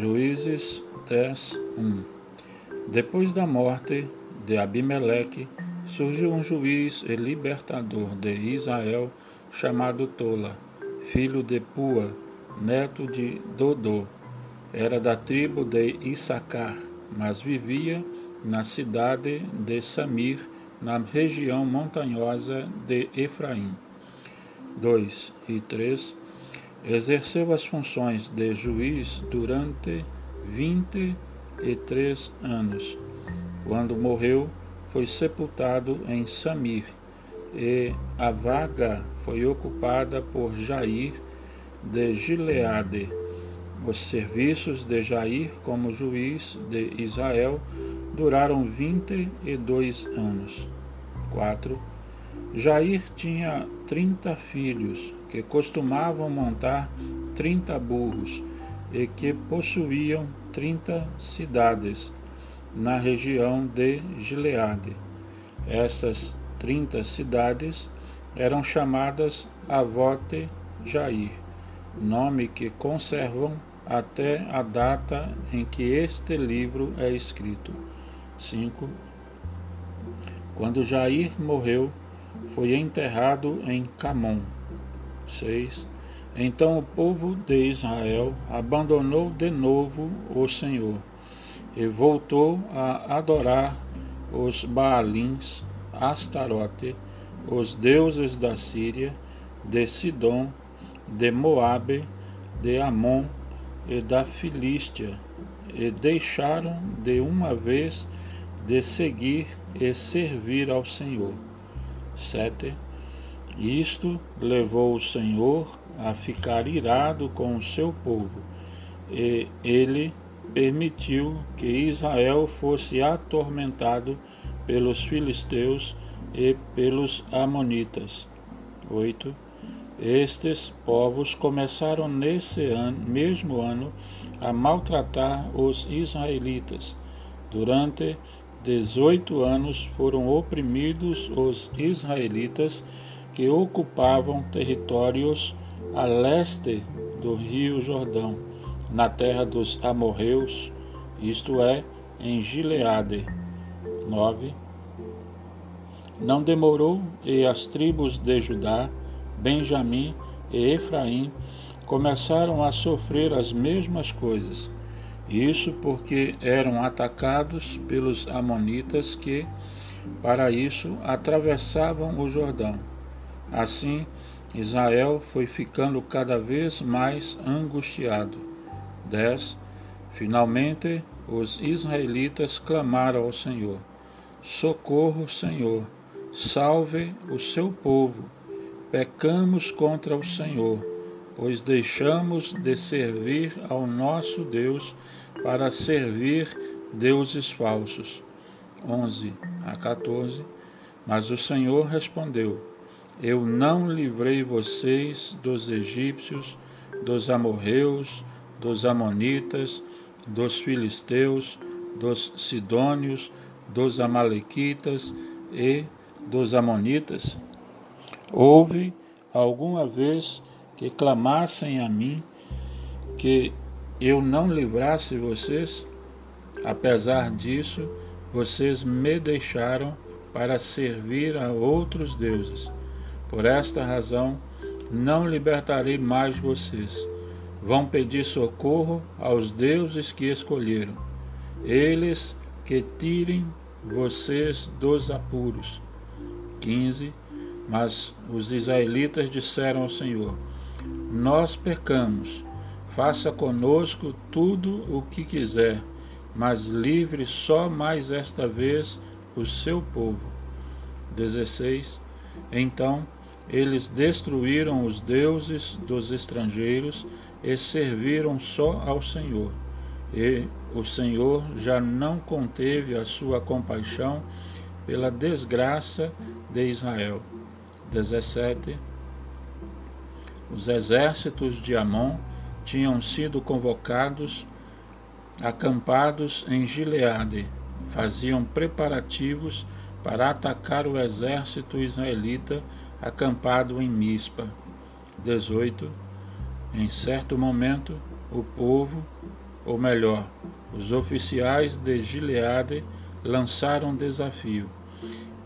Juízes 10, 1 Depois da morte de Abimeleque, surgiu um juiz e libertador de Israel chamado Tola, filho de Pua, neto de Dodô. Era da tribo de Issacar, mas vivia na cidade de Samir, na região montanhosa de Efraim. 2 e 3 Exerceu as funções de juiz durante vinte e três anos. Quando morreu, foi sepultado em Samir, e a vaga foi ocupada por Jair de Gileade. Os serviços de Jair como juiz de Israel duraram vinte e dois anos. 4. Jair tinha trinta filhos, que costumavam montar trinta burros e que possuíam trinta cidades na região de Gileade. Essas trinta cidades eram chamadas Avote Jair, nome que conservam até a data em que este livro é escrito. 5. Quando Jair morreu, foi enterrado em Camon. 6. Então o povo de Israel abandonou de novo o Senhor e voltou a adorar os Baalins, Astarote, os deuses da Síria, de Sidom, de Moabe, de Amon e da Filístia, e deixaram de uma vez de seguir e servir ao Senhor. 7. Isto levou o Senhor a ficar irado com o seu povo, e ele permitiu que Israel fosse atormentado pelos filisteus e pelos amonitas. 8. Estes povos começaram nesse ano, mesmo ano a maltratar os israelitas. Durante dezoito anos foram oprimidos os israelitas que ocupavam territórios a leste do rio Jordão, na terra dos amorreus, isto é, em Gileade. 9. Não demorou e as tribos de Judá, Benjamim e Efraim começaram a sofrer as mesmas coisas. Isso porque eram atacados pelos amonitas que, para isso, atravessavam o Jordão. Assim, Israel foi ficando cada vez mais angustiado. 10. Finalmente, os israelitas clamaram ao Senhor: Socorro, Senhor, salve o seu povo. Pecamos contra o Senhor, pois deixamos de servir ao nosso Deus para servir deuses falsos. 11 a 14. Mas o Senhor respondeu: Eu não livrei vocês dos egípcios, dos amorreus, dos amonitas, dos filisteus, dos sidônios, dos amalequitas e dos amonitas? Houve alguma vez que clamassem a mim que eu não livrasse vocês? Apesar disso, vocês me deixaram para servir a outros deuses. Por esta razão, não libertarei mais vocês. Vão pedir socorro aos deuses que escolheram, eles que tirem vocês dos apuros. 15. Mas os israelitas disseram ao Senhor: Nós pecamos Faça conosco tudo o que quiser, mas livre só mais esta vez o seu povo. 16. Então eles destruíram os deuses dos estrangeiros e serviram só ao Senhor. E o Senhor já não conteve a sua compaixão pela desgraça de Israel. 17. Os exércitos de Amon tinham sido convocados, acampados em Gileade, faziam preparativos para atacar o exército israelita acampado em Mispa. 18. Em certo momento, o povo ou melhor, os oficiais de Gileade lançaram um desafio: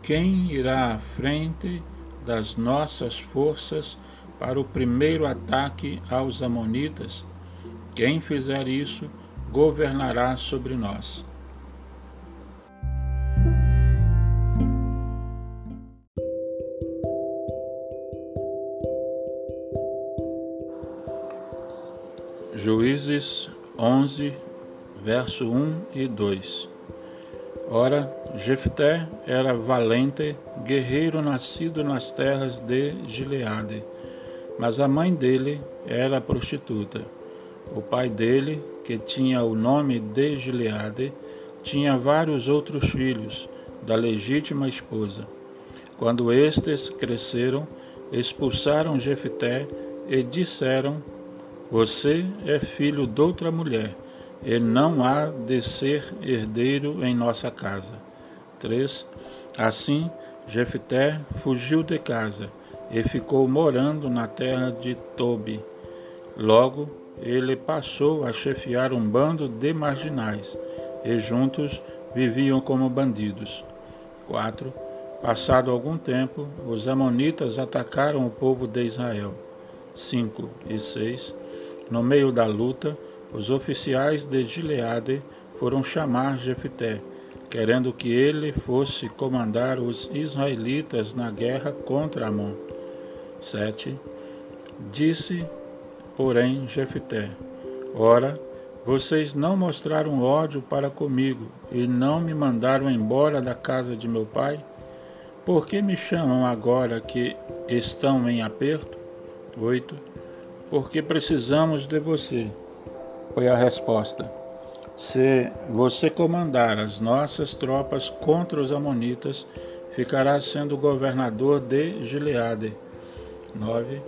quem irá à frente das nossas forças para o primeiro ataque aos Amonitas? Quem fizer isso governará sobre nós. Juízes 11, verso 1 e 2 Ora, Jefté era valente, guerreiro nascido nas terras de Gileade, mas a mãe dele era prostituta. O pai dele, que tinha o nome de Gileade, tinha vários outros filhos da legítima esposa. Quando estes cresceram, expulsaram Jefté e disseram você é filho de outra mulher, e não há de ser herdeiro em nossa casa. 3. Assim, Jefté fugiu de casa e ficou morando na terra de Tobi. Logo, ele passou a chefiar um bando de marginais, e juntos viviam como bandidos. 4. Passado algum tempo, os amonitas atacaram o povo de Israel. 5 e 6 no meio da luta, os oficiais de Gileade foram chamar Jefté, querendo que ele fosse comandar os israelitas na guerra contra Amon. 7. Disse, porém, Jefté: Ora, vocês não mostraram ódio para comigo e não me mandaram embora da casa de meu pai? Por que me chamam agora que estão em aperto? 8 porque precisamos de você. Foi a resposta. Se você comandar as nossas tropas contra os Amonitas, ficará sendo governador de Gileade. 9.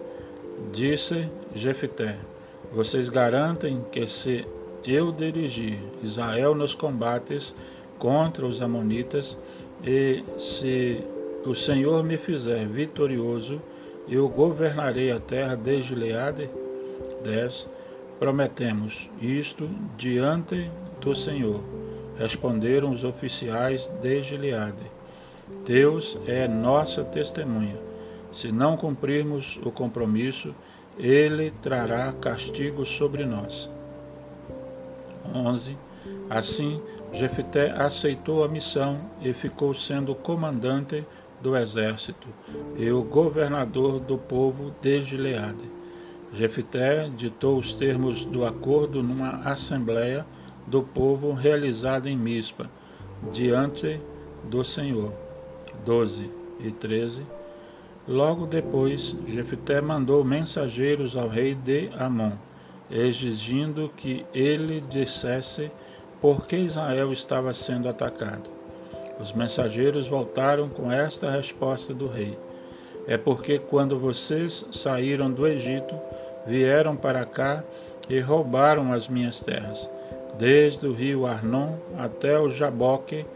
Disse Jefté: Vocês garantem que se eu dirigir Israel nos combates contra os Amonitas, e se o Senhor me fizer vitorioso, eu governarei a terra de Gileade. 10. Prometemos isto diante do Senhor. Responderam os oficiais de Gileade. Deus é nossa testemunha. Se não cumprirmos o compromisso, ele trará castigo sobre nós. 11. Assim, Jefté aceitou a missão e ficou sendo comandante do exército e o governador do povo de Gileade. Jefté ditou os termos do acordo numa assembleia do povo realizada em Mispa, diante do Senhor. 12 e 13. Logo depois, Jefté mandou mensageiros ao rei de Amon, exigindo que ele dissesse por que Israel estava sendo atacado. Os mensageiros voltaram com esta resposta do rei: É porque quando vocês saíram do Egito, vieram para cá e roubaram as minhas terras, desde o rio Arnon até o Jaboque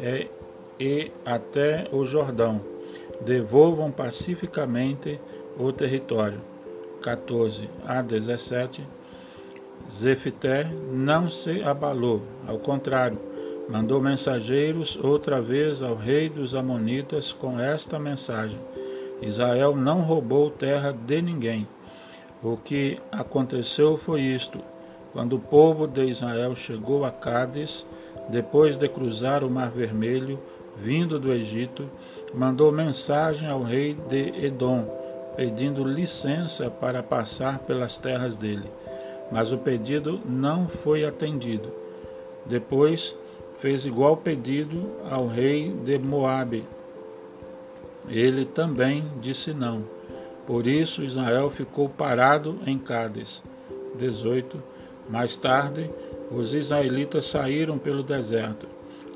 e, e até o Jordão. Devolvam pacificamente o território. 14 a 17. Zefité não se abalou, ao contrário, mandou mensageiros outra vez ao rei dos Amonitas com esta mensagem: Israel não roubou terra de ninguém. O que aconteceu foi isto: quando o povo de Israel chegou a Cádiz, depois de cruzar o Mar Vermelho, vindo do Egito, mandou mensagem ao rei de Edom, pedindo licença para passar pelas terras dele. Mas o pedido não foi atendido. Depois fez igual pedido ao rei de Moabe. Ele também disse não. Por isso Israel ficou parado em Cádiz. 18. Mais tarde, os israelitas saíram pelo deserto,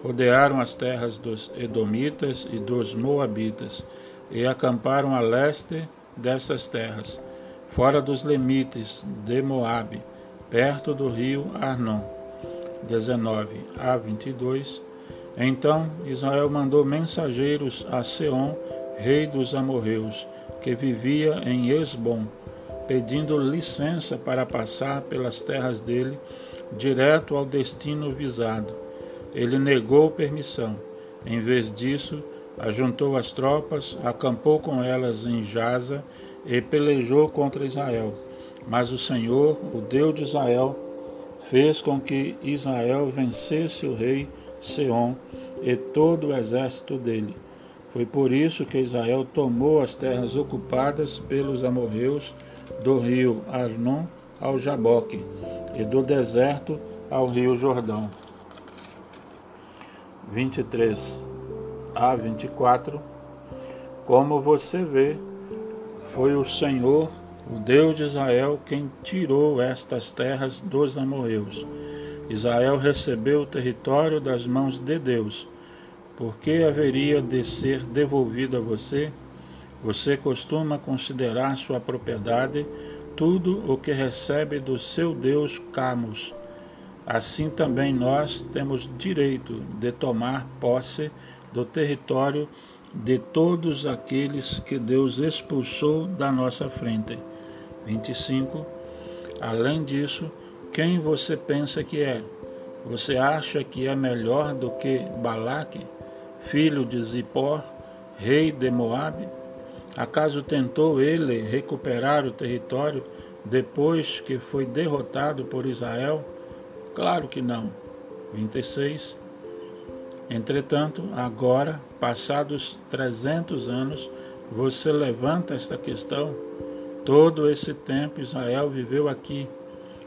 rodearam as terras dos Edomitas e dos Moabitas e acamparam a leste dessas terras, fora dos limites de Moabe, perto do rio Arnon. 19 a 22. Então Israel mandou mensageiros a Seom, rei dos amorreus, que vivia em Esbom, pedindo licença para passar pelas terras dele, direto ao destino visado. Ele negou permissão. Em vez disso, ajuntou as tropas, acampou com elas em Jaza e pelejou contra Israel. Mas o Senhor, o Deus de Israel, fez com que Israel vencesse o rei Seom e todo o exército dele. Foi por isso que Israel tomou as terras ocupadas pelos amorreus do rio Arnon ao Jaboque e do deserto ao rio Jordão. 23 a 24 Como você vê, foi o Senhor, o Deus de Israel, quem tirou estas terras dos amorreus. Israel recebeu o território das mãos de Deus. Por que haveria de ser devolvido a você? Você costuma considerar sua propriedade tudo o que recebe do seu Deus Camus. Assim também nós temos direito de tomar posse do território de todos aqueles que Deus expulsou da nossa frente. 25. Além disso, quem você pensa que é? Você acha que é melhor do que Balaque, filho de Zippor, rei de Moabe? Acaso tentou ele recuperar o território depois que foi derrotado por Israel? Claro que não. 26. Entretanto, agora, passados 300 anos, você levanta esta questão. Todo esse tempo Israel viveu aqui,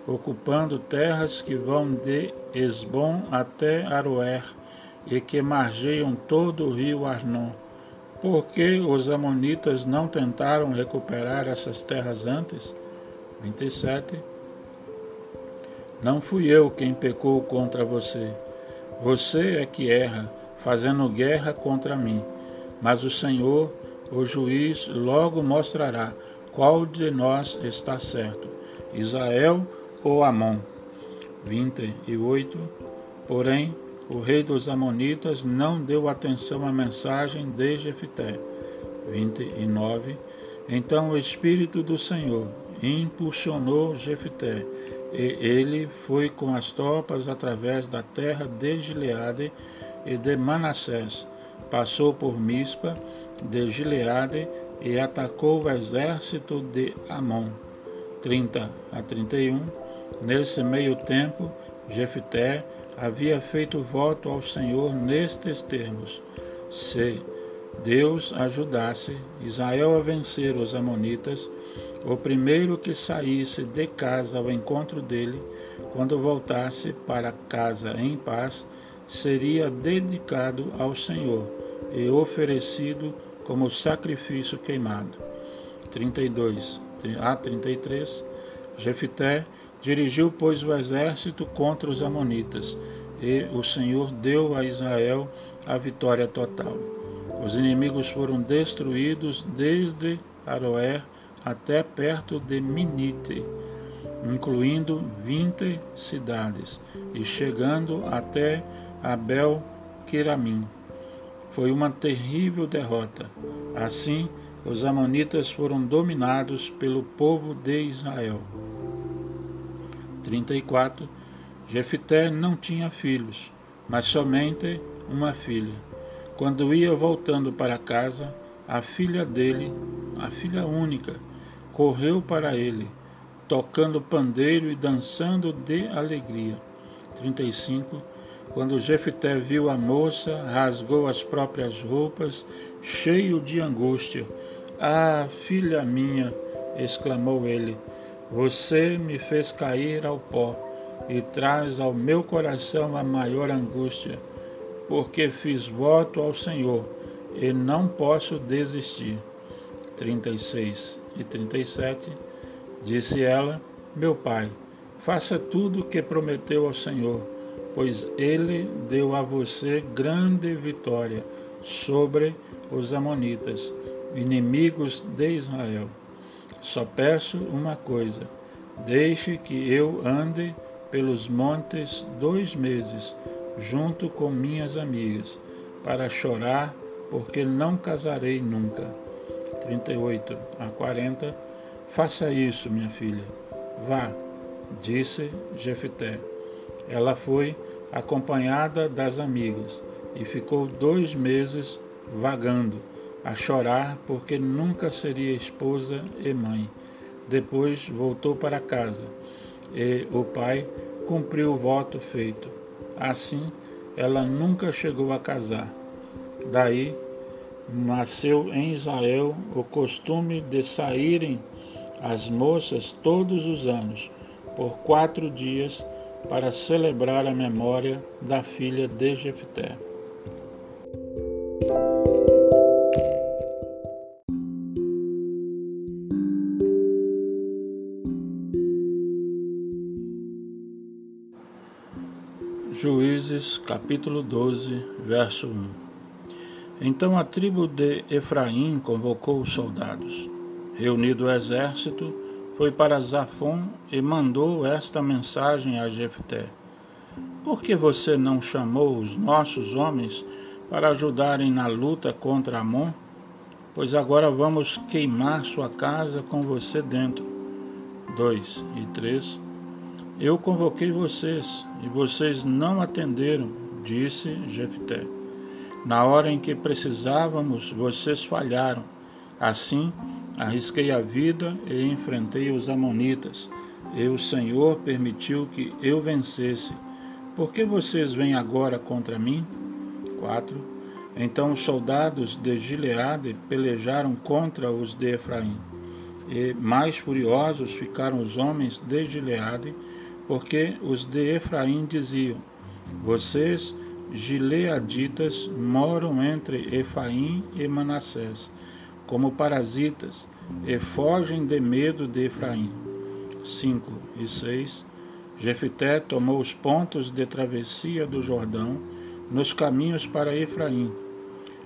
ocupando terras que vão de Esbom até Aroer e que margeiam todo o rio Arnon. Por que os amonitas não tentaram recuperar essas terras antes? 27. Não fui eu quem pecou contra você. Você é que erra, fazendo guerra contra mim. Mas o Senhor, o juiz, logo mostrará qual de nós está certo, Israel ou Amon. 28. Porém, o rei dos Amonitas não deu atenção à mensagem de Jefité. 29. Então o Espírito do Senhor impulsionou Jefité, ele foi com as tropas através da terra de Gileade e de Manassés, passou por Mispa de Gileade e atacou o exército de Amon. 30 a 31. Nesse meio tempo, Jefité havia feito voto ao Senhor nestes termos: Se Deus ajudasse Israel a vencer os Amonitas, o primeiro que saísse de casa ao encontro dele, quando voltasse para casa em paz, seria dedicado ao Senhor e oferecido como sacrifício queimado. 32 a 33 Jefité Dirigiu, pois, o exército contra os Amonitas, e o Senhor deu a Israel a vitória total. Os inimigos foram destruídos desde Aroer até perto de Minite, incluindo vinte cidades, e chegando até Abel Queramim. Foi uma terrível derrota. Assim, os Amonitas foram dominados pelo povo de Israel. 34, Jefité não tinha filhos, mas somente uma filha. Quando ia voltando para casa, a filha dele, a filha única, correu para ele, tocando pandeiro e dançando de alegria. 35. Quando Jefité viu a moça, rasgou as próprias roupas, cheio de angústia. Ah, filha minha! exclamou ele você me fez cair ao pó e traz ao meu coração a maior angústia, porque fiz voto ao Senhor e não posso desistir. 36 e 37 Disse ela: Meu pai, faça tudo o que prometeu ao Senhor, pois ele deu a você grande vitória sobre os Amonitas, inimigos de Israel. Só peço uma coisa: deixe que eu ande pelos montes dois meses, junto com minhas amigas, para chorar, porque não casarei nunca. 38 a 40 Faça isso, minha filha. Vá, disse Jefité. Ela foi acompanhada das amigas e ficou dois meses vagando, a chorar porque nunca seria esposa e mãe. Depois voltou para casa e o pai cumpriu o voto feito. Assim, ela nunca chegou a casar. Daí nasceu em Israel o costume de saírem as moças todos os anos, por quatro dias, para celebrar a memória da filha de Jefté. Juízes capítulo 12, verso 1 Então a tribo de Efraim convocou os soldados. Reunido o exército, foi para Zafon e mandou esta mensagem a Jefté: Por que você não chamou os nossos homens para ajudarem na luta contra Amon? Pois agora vamos queimar sua casa com você dentro. 2 e 3 eu convoquei vocês e vocês não atenderam, disse Jefté. Na hora em que precisávamos, vocês falharam. Assim, arrisquei a vida e enfrentei os amonitas. E o Senhor permitiu que eu vencesse. Por que vocês vêm agora contra mim? 4. Então os soldados de Gileade pelejaram contra os de Efraim. E mais furiosos ficaram os homens de Gileade porque os de Efraim diziam: Vocês, gileaditas, moram entre Efraim e Manassés, como parasitas, e fogem de medo de Efraim. 5 e 6 Jefité tomou os pontos de travessia do Jordão nos caminhos para Efraim.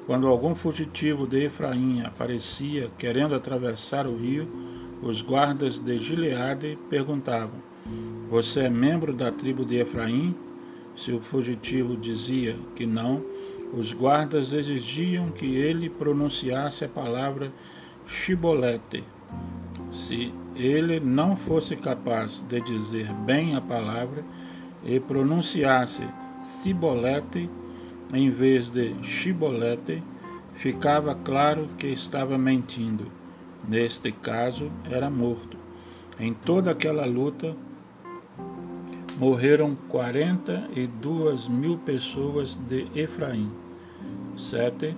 Quando algum fugitivo de Efraim aparecia querendo atravessar o rio, os guardas de Gileade perguntavam: você é membro da tribo de Efraim? Se o fugitivo dizia que não, os guardas exigiam que ele pronunciasse a palavra Shibolete. Se ele não fosse capaz de dizer bem a palavra e pronunciasse Sibolete em vez de Shibolete, ficava claro que estava mentindo. Neste caso, era morto. Em toda aquela luta, morreram quarenta e duas mil pessoas de Efraim. 7.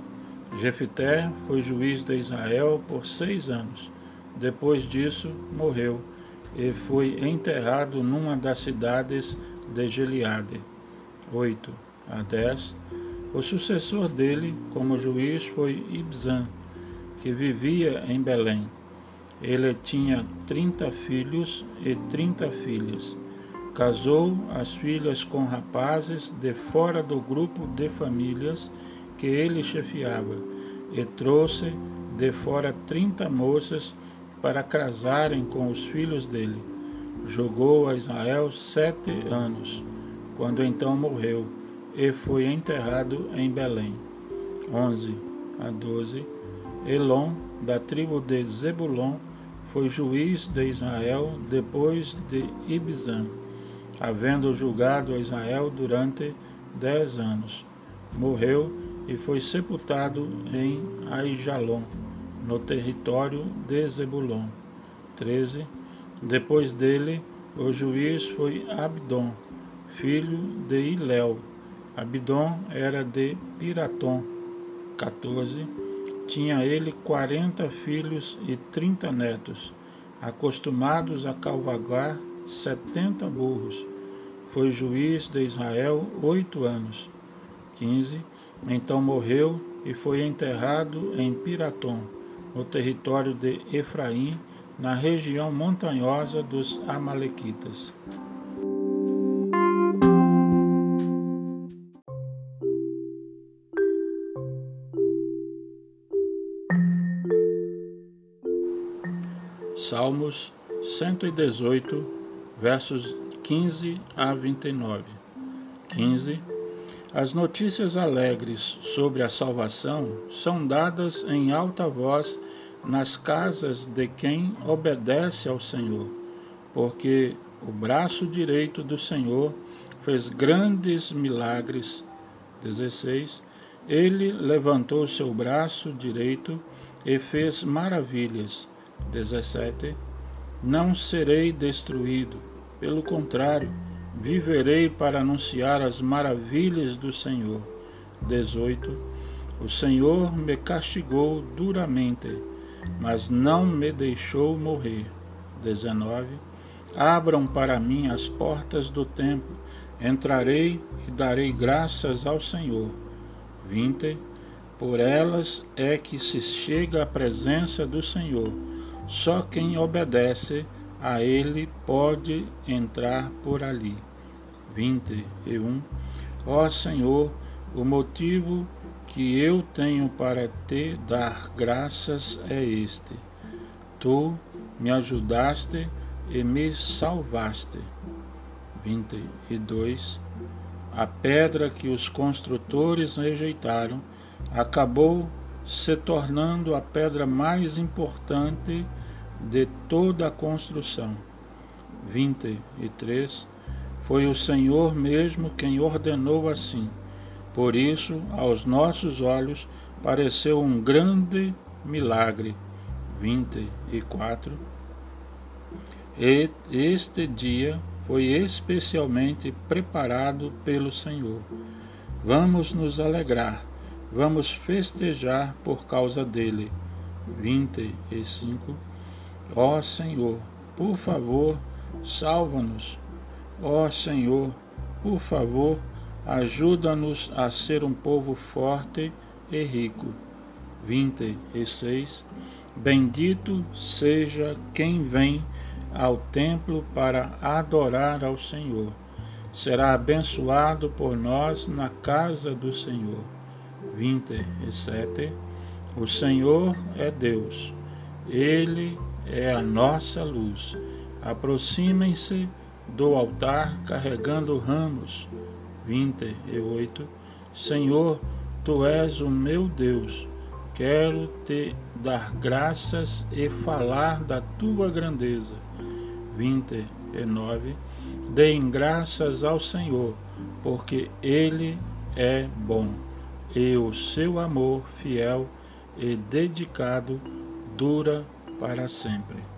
Jefité foi juiz de Israel por seis anos. Depois disso, morreu e foi enterrado numa das cidades de Gileade. 8 a 10. O sucessor dele como juiz foi Ibzan, que vivia em Belém. Ele tinha trinta filhos e trinta filhas. Casou as filhas com rapazes de fora do grupo de famílias que ele chefiava, e trouxe de fora trinta moças para casarem com os filhos dele. Jogou a Israel sete anos, quando então morreu, e foi enterrado em Belém. 11 a 12 Elon, da tribo de Zebulon, foi juiz de Israel depois de Ibzan havendo julgado Israel durante dez anos. Morreu e foi sepultado em Aijalon, no território de Zebulon. 13. Depois dele, o juiz foi Abdon, filho de Iléu. Abdon era de Piratom. 14. Tinha ele quarenta filhos e trinta netos, acostumados a cavalgar setenta burros. Foi juiz de Israel oito anos. 15. Então morreu e foi enterrado em Piratom, no território de Efraim, na região montanhosa dos Amalequitas. Salmos 118 versos 15 a 29. 15. As notícias alegres sobre a salvação são dadas em alta voz nas casas de quem obedece ao Senhor, porque o braço direito do Senhor fez grandes milagres. 16. Ele levantou seu braço direito e fez maravilhas. 17. Não serei destruído, pelo contrário, viverei para anunciar as maravilhas do Senhor. 18. O Senhor me castigou duramente, mas não me deixou morrer. 19. Abram para mim as portas do templo, entrarei e darei graças ao Senhor. 20. Por elas é que se chega à presença do Senhor. Só quem obedece a Ele pode entrar por ali. 21. Ó Senhor, o motivo que eu tenho para te dar graças é este: Tu me ajudaste e me salvaste. 22. A pedra que os construtores rejeitaram acabou se tornando a pedra mais importante de toda a construção. 23. Foi o Senhor mesmo quem ordenou assim. Por isso, aos nossos olhos, pareceu um grande milagre. 24. E este dia foi especialmente preparado pelo Senhor. Vamos nos alegrar, vamos festejar por causa dele. 25. Ó Senhor, por favor, salva-nos. Ó Senhor, por favor, ajuda-nos a ser um povo forte e rico. 26. Bendito seja quem vem ao templo para adorar ao Senhor. Será abençoado por nós na casa do Senhor. 27. O Senhor é Deus, Ele é a nossa luz. Aproximem-se do altar carregando ramos. 28. Senhor, tu és o meu Deus. Quero te dar graças e falar da tua grandeza. 29. Deem graças ao Senhor, porque Ele é bom, e o seu amor fiel e dedicado dura para sempre.